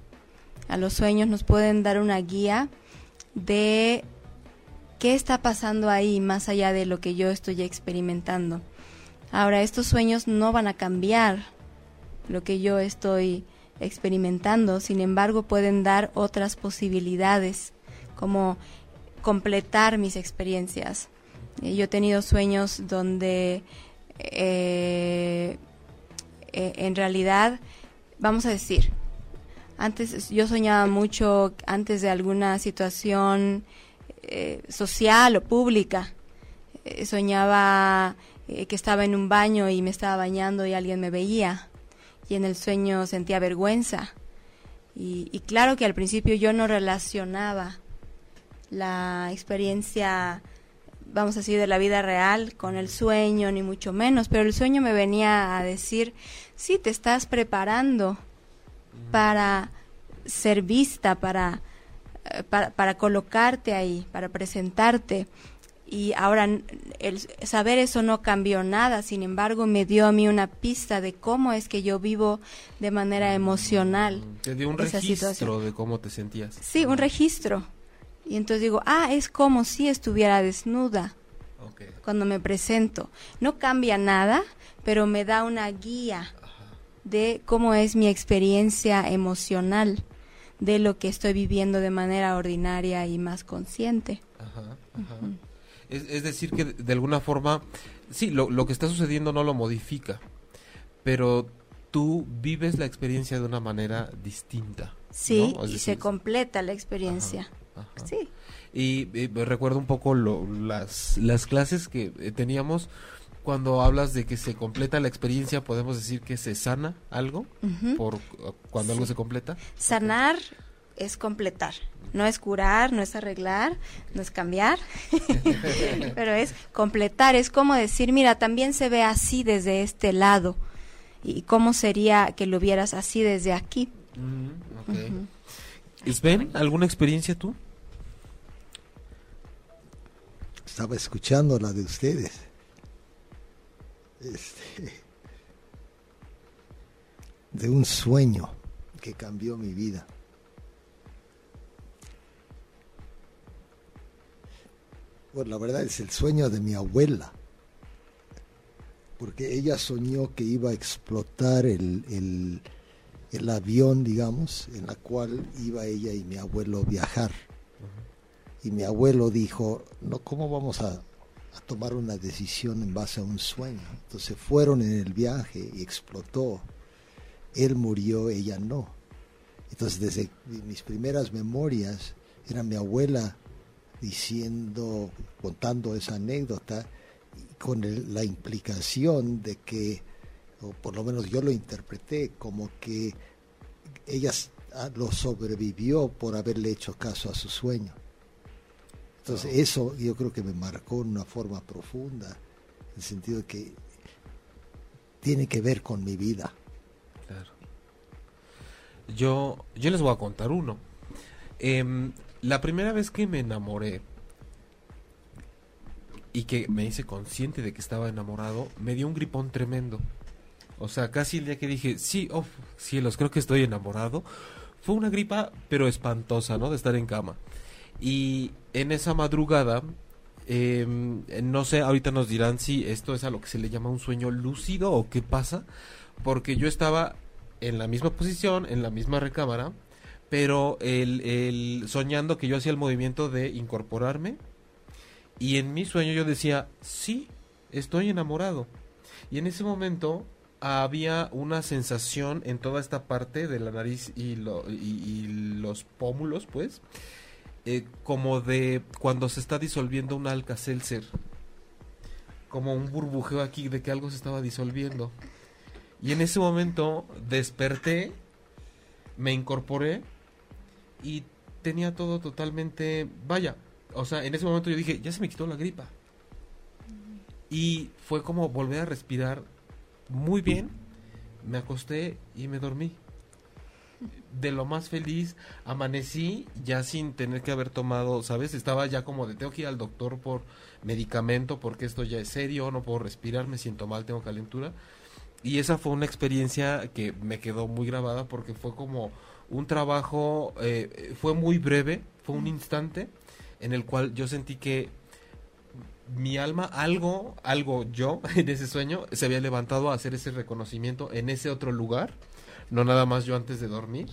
a los sueños nos pueden dar una guía de qué está pasando ahí más allá de lo que yo estoy experimentando. Ahora, estos sueños no van a cambiar lo que yo estoy experimentando, sin embargo pueden dar otras posibilidades, como completar mis experiencias. Eh, yo he tenido sueños donde eh, eh, en realidad, vamos a decir, antes yo soñaba mucho antes de alguna situación eh, social o pública. Eh, soñaba que estaba en un baño y me estaba bañando y alguien me veía. Y en el sueño sentía vergüenza. Y, y claro que al principio yo no relacionaba la experiencia vamos a decir, de la vida real con el sueño, ni mucho menos, pero el sueño me venía a decir, sí, te estás preparando para ser vista, para, eh, para, colocarte ahí, para presentarte. Y ahora el saber eso no cambió nada, sin embargo me dio a mí una pista de cómo es que yo vivo de manera emocional. Te dio un registro de cómo te sentías. Sí, un registro. Y entonces digo, ah, es como si estuviera desnuda cuando me presento. No cambia nada, pero me da una guía de cómo es mi experiencia emocional, de lo que estoy viviendo de manera ordinaria y más consciente. es, decir, que de alguna forma, sí, lo, lo que está sucediendo no lo modifica, pero tú vives la experiencia de una manera distinta. Sí, y se completa la experiencia. Sí. Y, recuerdo un poco las, las clases que eh, teníamos cuando hablas de que se completa la experiencia, podemos decir que se sana algo por cuando algo se completa. Sanar es completar, no es curar, no es arreglar, no es cambiar, pero es completar, es como decir, mira, también se ve así desde este lado y cómo sería que lo vieras así desde aquí. Sven, ¿alguna experiencia tú? Estaba escuchando la de ustedes. Este, de un sueño que cambió mi vida. Bueno, la verdad es el sueño de mi abuela, porque ella soñó que iba a explotar el, el, el avión, digamos, en la cual iba ella y mi abuelo a viajar. Y mi abuelo dijo, no, ¿cómo vamos a, a tomar una decisión en base a un sueño? Entonces fueron en el viaje y explotó. Él murió, ella no. Entonces desde mis primeras memorias era mi abuela diciendo, contando esa anécdota, con el- la implicación de que, o por lo menos yo lo interpreté como que ella ah, lo sobrevivió por haberle hecho caso a su sueño. Entonces eso yo creo que me marcó en una forma profunda, en el sentido de que tiene que ver con mi vida. Claro. Yo, yo les voy a contar uno. Em, la primera vez que me enamoré y que me hice consciente de que estaba enamorado, me dio un gripón tremendo. O sea, casi el día que dije, sí, oh, cielos, creo que estoy enamorado, fue una gripa, pero espantosa, ¿no? De estar en cama. Y en esa madrugada, em, no sé, ahorita nos dirán si esto es a lo que se le llama un sueño lúcido o qué pasa, porque yo estaba en la misma posición, en la misma recámara, pero el soñando que yo hacía el movimiento de incorporarme y en mi sueño yo decía, sí, estoy enamorado. Y en ese momento había una sensación en toda esta parte de la nariz y, lo- y- y los pómulos, pues, eh, como de cuando se está disolviendo un Alka-Seltzer. Como un burbujeo aquí de que algo se estaba disolviendo. Y en ese momento desperté, me incorporé y tenía todo totalmente, vaya, o sea, en ese momento yo dije, ya se me quitó la gripa. Y fue como volver a respirar muy bien, me acosté y me dormí. De lo más feliz, amanecí ya sin tener que haber tomado, ¿sabes? Estaba ya como de tengo que ir al doctor por medicamento porque esto ya es serio, no puedo respirar, me siento mal, tengo calentura. Y esa fue una experiencia que me quedó muy grabada porque fue como un trabajo, eh, fue muy breve, fue un instante en el cual yo sentí que mi alma, algo, algo yo en ese sueño, se había levantado a hacer ese reconocimiento en ese otro lugar, no nada más yo antes de dormir.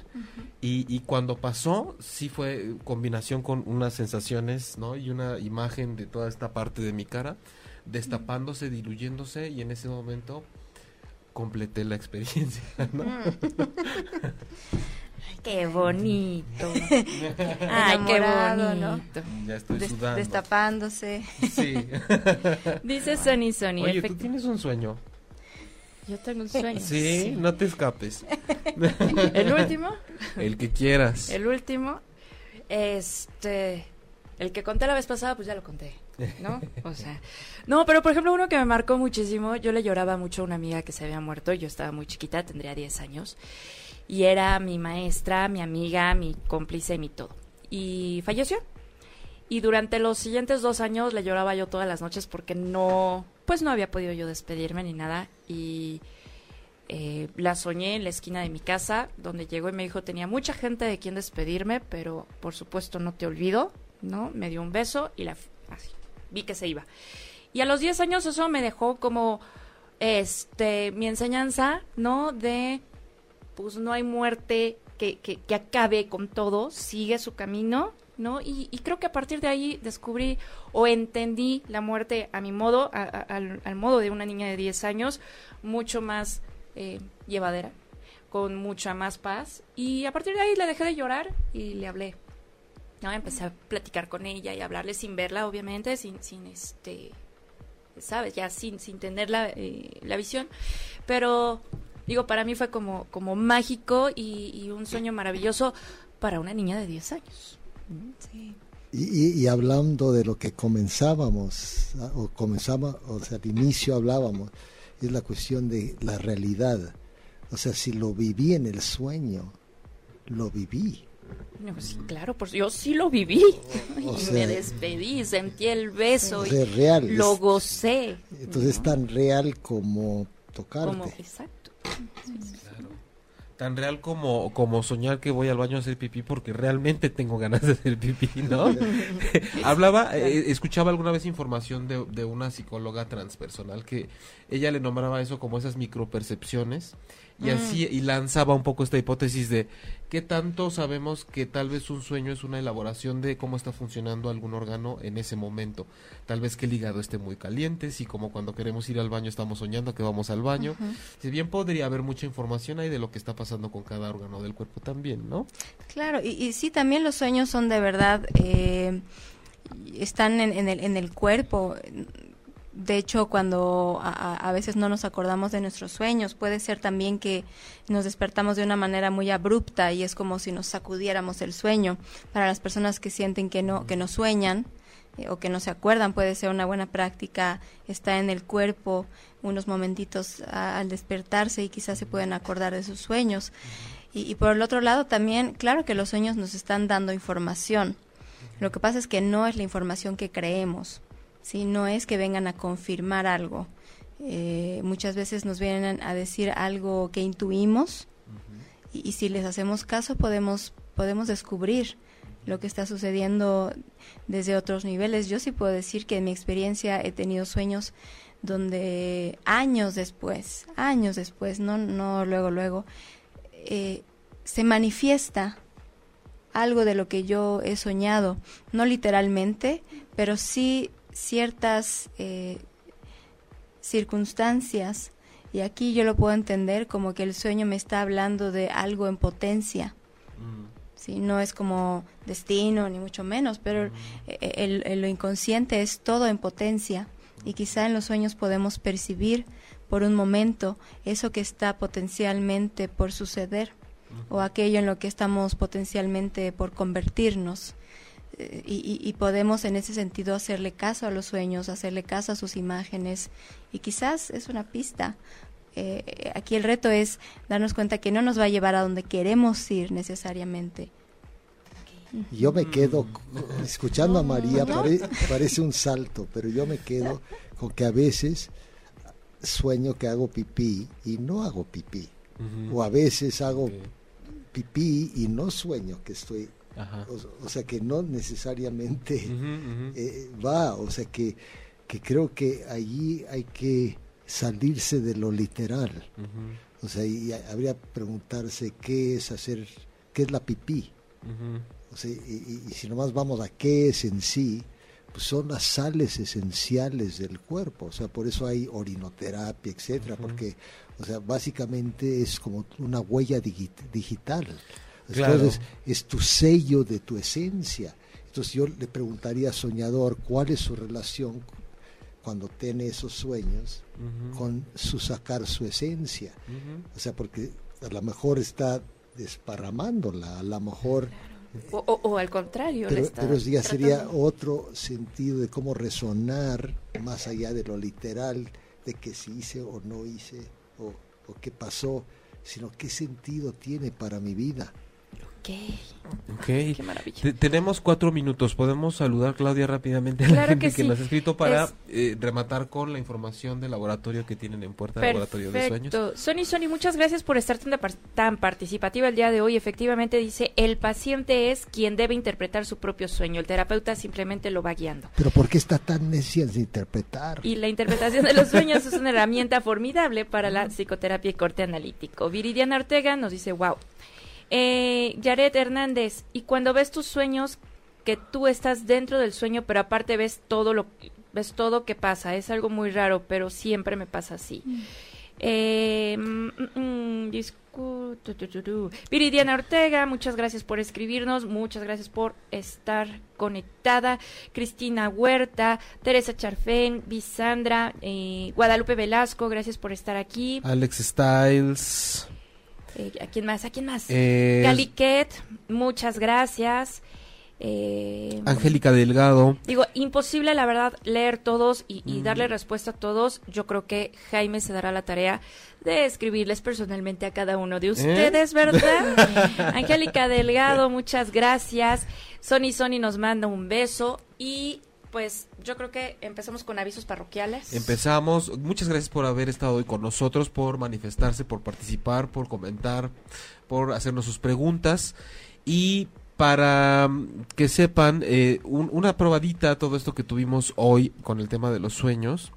y, y cuando pasó, sí fue combinación con unas sensaciones, ¿no? Y una imagen de toda esta parte de mi cara, destapándose, diluyéndose, y en ese momento completé la experiencia, ¿no? Qué bonito. Ay, qué Enamorado, ¿no? bonito. Ya estoy sudando. destapándose. Sí. Dice Sony Sony. Oye, tú tienes un sueño. Yo tengo un sueño. Sí, no te escapes. El último, El que quieras. el último, este, el que conté la vez pasada, pues ya lo conté, ¿no? O sea, no, pero por ejemplo uno que me marcó muchísimo, yo le lloraba mucho a una amiga que se había muerto, yo estaba muy chiquita, tendría 10 años, y era mi maestra, mi amiga, mi cómplice, mi todo. Y falleció. Y durante los siguientes dos años le lloraba yo todas las noches porque no, pues no había podido yo despedirme ni nada. Y eh, la soñé en la esquina de mi casa, donde llegó y me dijo, tenía mucha gente de quien despedirme, pero por supuesto no te olvido, ¿no? Me dio un beso y la así, vi que se iba. Y a los 10 años eso me dejó como este mi enseñanza, ¿no? De pues no hay muerte que, que, que acabe con todo, sigue su camino, ¿no? Y, creo que a partir de ahí descubrí o entendí la muerte a mi modo, a- al, modo de una niña de 10 años, mucho más eh, llevadera, con mucha más paz. Y a partir de ahí le dejé de llorar y le hablé. ¿no? Empecé a platicar con ella y hablarle sin verla, obviamente, sin, sin este, ¿sabes? Ya sin, sin tener la, eh, la visión. Pero, digo, para mí fue como, como mágico y, y un sueño maravilloso para una niña de 10 años. Sí. Y, y- y hablando de lo que comenzábamos, ¿ah? o comenzaba, o sea, al inicio hablábamos, es la cuestión de la realidad. O sea, si lo viví en el sueño, lo viví. Pues sí, claro, pues yo sí lo viví. O y sea- me despedí, sentí el beso y real. lo gocé. entonces es tan real como tocarte. Como, exacto. Tan real como, como soñar que voy al baño a hacer pipí porque realmente tengo ganas de hacer pipí, ¿no? Hablaba, eh, escuchaba alguna vez información de, de una psicóloga transpersonal que ella le nombraba eso como esas micropercepciones y así y lanzaba un poco esta hipótesis de qué tanto sabemos que tal vez un sueño es una elaboración de cómo está funcionando algún órgano en ese momento. Tal vez que el hígado esté muy caliente, si como cuando queremos ir al baño estamos soñando que vamos al baño. Si bien podría haber mucha información ahí de lo que está pasando con cada órgano del cuerpo también, ¿no? Claro, y, y sí, también los sueños son de verdad, eh, están en, en el, en el cuerpo. De hecho, cuando a, veces no nos acordamos de nuestros sueños, puede ser también que nos despertamos de una manera muy abrupta y es como si nos sacudiéramos el sueño. Para las personas que sienten que no, que no sueñan eh, o que no se acuerdan, puede ser una buena práctica estar en el cuerpo unos momentitos al despertarse y quizás se pueden acordar de sus sueños. Y por el otro lado también, claro que los sueños nos están dando información. Lo que pasa es que no es la información que creemos, ¿sí? no es que vengan a confirmar algo. Eh, muchas veces nos vienen a decir algo que intuimos y, si les hacemos caso podemos, podemos descubrir lo que está sucediendo desde otros niveles. Yo sí puedo decir que en mi experiencia he tenido sueños donde años después, años después, no, no luego, luego, eh, se manifiesta algo de lo que yo he soñado, no literalmente, pero sí ciertas eh, circunstancias. Y aquí yo lo puedo entender como que el sueño me está hablando de algo en potencia. Sí, no es como destino ni mucho menos, pero eh, el- el- lo inconsciente es todo en potencia y quizá en los sueños podemos percibir por un momento eso que está potencialmente por suceder o aquello en lo que estamos potencialmente por convertirnos. Y, y- y podemos en ese sentido hacerle caso a los sueños, hacerle caso a sus imágenes y quizás es una pista. Eh, aquí el reto es darnos cuenta que no nos va a llevar a donde queremos ir necesariamente. Yo me quedo escuchando a María, pare- parece un salto, pero yo me quedo con que a veces sueño que hago pipí y no hago pipí. O a veces hago pipí y no sueño que estoy, Ajá. o, o sea que no necesariamente eh, va, o sea que, que creo que allí hay que salirse de lo literal. O sea, y ha- habría que preguntarse qué es hacer, qué es la pipí. O sea, y, y- y si nomás vamos a qué es en sí, pues son las sales esenciales del cuerpo. O sea, por eso hay orinoterapia, etcétera, porque, o sea, básicamente es como una huella digi- digital. Claro. Entonces, es tu sello de tu esencia. Entonces, yo le preguntaría a Soñador cuál es su relación cuando tiene esos sueños con su sacar su esencia. O sea, porque a lo mejor está desparramándola, a lo mejor O, o- o al contrario, le pero, está pero ya sería otro sentido de cómo resonar más allá de lo literal, de que si hice o no hice, o, o qué pasó, sino qué sentido tiene para mi vida. Ok, Ok. qué maravilla. Te- tenemos cuatro minutos. ¿Podemos saludar, Claudia, rápidamente a la Claro gente que nos ha escrito para Es- eh, rematar con la información del laboratorio que tienen en Puerta Laboratorio de Sueños? Perfecto. Sony, Sony, muchas gracias por estar tan, par- tan participativa el día de hoy. Efectivamente dice, el paciente es quien debe interpretar su propio sueño. El terapeuta simplemente lo va guiando. Pero ¿por qué está tan necia de interpretar? Y la interpretación de los sueños es una herramienta formidable para la psicoterapia y corte analítico. Viridiana Ortega nos dice, wow. Eh, Yaret Hernández, y cuando ves tus sueños, que tú estás dentro del sueño, pero aparte ves todo lo ves todo que pasa, es algo muy raro, pero siempre me pasa así. Eh, mm, mm, mm, discu- tu, tu, tu, tu. Viridiana Ortega, muchas gracias por escribirnos, muchas gracias por estar conectada. Cristina Huerta, Teresa Charfén, Bisandra, eh, Guadalupe Velasco, gracias por estar aquí. Alex Styles. Eh, ¿A quién más? ¿A quién más? eh, Caliquet, muchas gracias. Eh, Angélica Delgado. Digo, imposible la verdad leer todos y, y Mm. darle respuesta a todos. Yo creo que Jaime se dará la tarea de escribirles personalmente a cada uno de ustedes, ¿verdad? Angélica Delgado, muchas gracias. Sony Sony nos manda un beso y pues yo creo que empezamos con avisos parroquiales. Empezamos. Muchas gracias por haber estado hoy con nosotros, por manifestarse, por participar, por comentar, por hacernos sus preguntas. Y para mm, que sepan, eh, un- una probadita todo esto que tuvimos hoy con el tema de los sueños,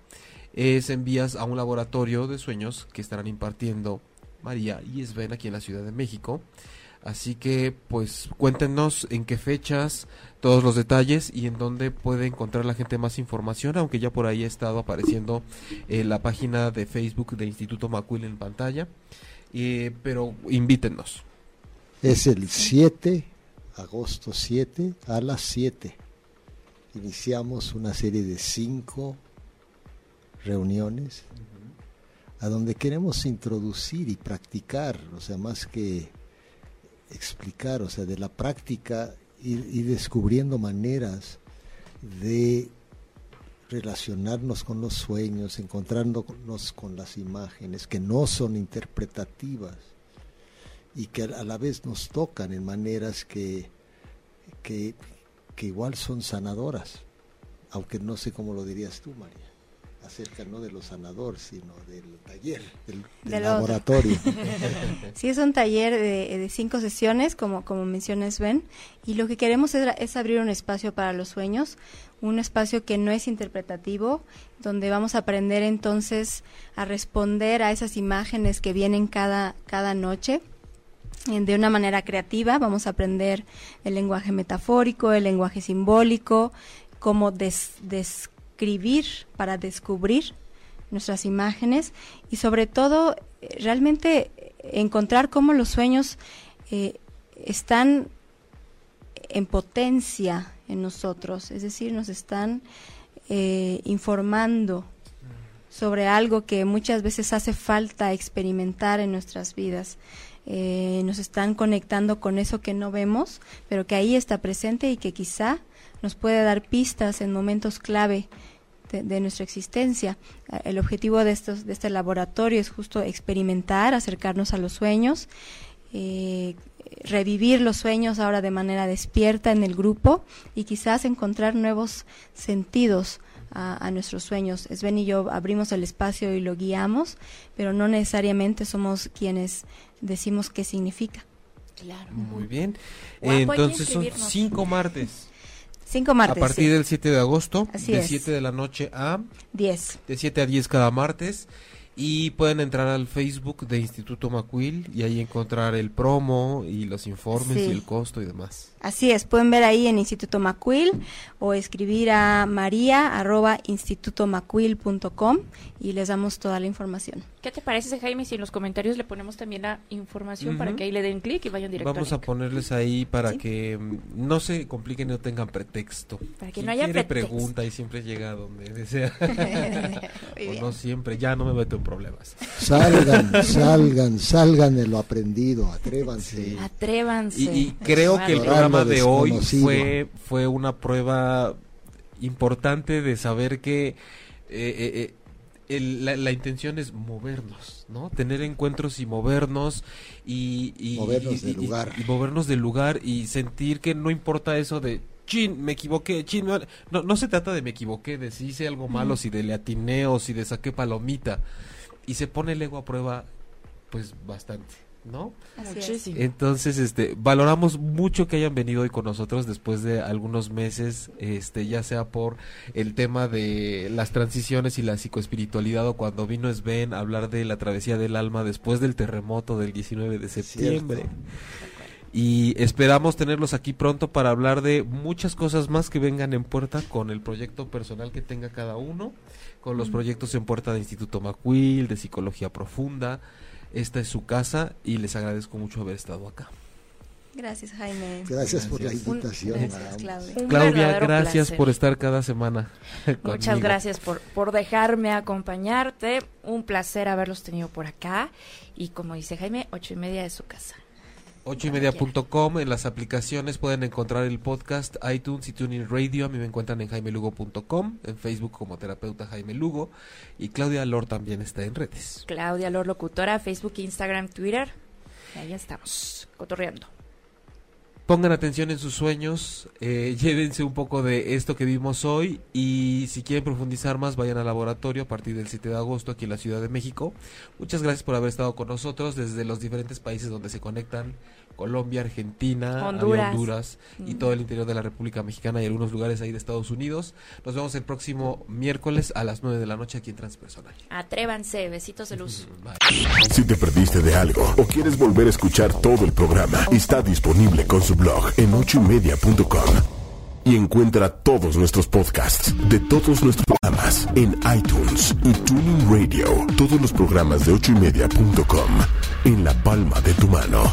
es envías a un laboratorio de sueños que estarán impartiendo María y Sven aquí en la Ciudad de México. Así que, pues, cuéntenos en qué fechas, todos los detalles y en dónde puede encontrar la gente más información, aunque ya por ahí ha estado apareciendo eh, la página de Facebook de Instituto Macuil en pantalla. Eh, pero invítenos. Es el 7, agosto 7, a las 7. Iniciamos una serie de cinco reuniones a donde queremos introducir y practicar, o sea, más que explicar, o sea, de la práctica ir, descubriendo maneras de relacionarnos con los sueños, encontrarnos con las imágenes que no son interpretativas y que a la vez nos tocan en maneras que, que, que igual son sanadoras, aunque no sé cómo lo dirías tú, María, acerca no de lo sanador, sino del taller, del, del laboratorio. Sí, es un taller de, de cinco sesiones, como, como menciona Sven, y lo que queremos es, es abrir un espacio para los sueños, un espacio que no es interpretativo, donde vamos a aprender entonces a responder a esas imágenes que vienen cada, cada noche eh, de una manera creativa. Vamos a aprender el lenguaje metafórico, el lenguaje simbólico, cómo des- para descubrir nuestras imágenes y sobre todo eh, realmente eh, encontrar cómo los sueños eh, están en potencia en nosotros, es decir, nos están informando sobre algo que muchas veces hace falta experimentar en nuestras vidas. Eh, nos están conectando con eso que no vemos, pero que ahí está presente y que quizá nos puede dar pistas en momentos clave de, nuestra existencia. Eh, El objetivo de, estos, de este laboratorio es justo experimentar, acercarnos a los sueños, eh, revivir los sueños ahora de manera despierta en el grupo y quizás encontrar nuevos sentidos a, a nuestros sueños. Sven y yo abrimos el espacio y lo guiamos, pero no necesariamente somos quienes decimos qué significa. Claro. Muy bien. Eh, entonces son cinco martes. Cinco martes. a partir sí. del 7 de agosto, Así de es. 7 de la noche a Diez. de 7 a 10 cada martes. Y pueden entrar al Facebook de Instituto Macuil y ahí encontrar el promo y los informes Sí. y el costo y demás. Así es, pueden ver ahí en Instituto Macuil o escribir a maría arroba institutomacuil.com y les damos toda la información. ¿Qué te parece, Jaime, si en los comentarios le ponemos también la información para que ahí le den clic y vayan directo Vamos a ponerles ahí para Sí. que mm, no se compliquen y no tengan pretexto. Para que no haya pretexto. pregunta y siempre llega a donde desea. O no siempre, ya no me meto en problemas. Salgan, salgan, salgan de lo aprendido, atrévanse. Sí. Atrévanse. Y, y creo que el programa de hoy fue, fue una prueba importante de saber que eh, eh, eh, el- la, la intención es movernos, ¿no? Tener encuentros y movernos y, y- Movernos y- del y- lugar. y movernos del lugar y sentir que no importa eso de chin, me equivoqué, chin, me- no, no se trata de me equivoqué, de si hice algo malo, si de le atiné o si de saqué palomita y se pone el ego a prueba pues bastante, ¿no? Así es. Entonces, este, valoramos mucho que hayan venido hoy con nosotros después de algunos meses, este, ya sea por el tema de las transiciones y la psicoespiritualidad o cuando vino Sven a hablar de la travesía del alma después del terremoto del 19 de septiembre. Cierto. Y esperamos tenerlos aquí pronto para hablar de muchas cosas más que vengan en puerta con el proyecto personal que tenga cada uno, con los proyectos en puerta de Instituto Macuil, de Psicología Profunda. Esta es su casa y les agradezco mucho haber estado acá. Gracias, Jaime. Gracias por la invitación. Gracias. Claudia. Un Claudia, gracias placer. por estar cada semana. Muchas conmigo. gracias por, por dejarme acompañarte. Un placer haberlos tenido por acá. Y como dice Jaime, ocho y media de su casa. Ocho y media.com en las aplicaciones pueden encontrar el podcast iTunes y Tuning Radio. A mí me encuentran en jaimelugo.com, en Facebook como terapeuta Jaime Lugo y Claudia Lor también está en redes. Claudia Lor Locutora, Facebook, Instagram, Twitter. Ahí estamos, cotorreando. Pongan atención en sus sueños, eh, llévense un poco de esto que vimos hoy y si quieren profundizar más vayan al laboratorio a partir del 7 de agosto aquí en la Ciudad de México. Muchas gracias por haber estado con nosotros desde los diferentes países donde se conectan Colombia, Argentina, Honduras, Honduras y Mm. todo el interior de la República Mexicana y algunos lugares ahí de Estados Unidos. Nos vemos el próximo miércoles a las 9 de la noche aquí en Transpersonal. Atrévanse, besitos de luz. Bye. Si te perdiste de algo o quieres volver a escuchar todo el programa, está disponible con su blog en ochoymedia.com. Y encuentra todos nuestros podcasts de todos nuestros programas en iTunes y Tuning Radio. Todos los programas de ochoymedia.com en la palma de tu mano.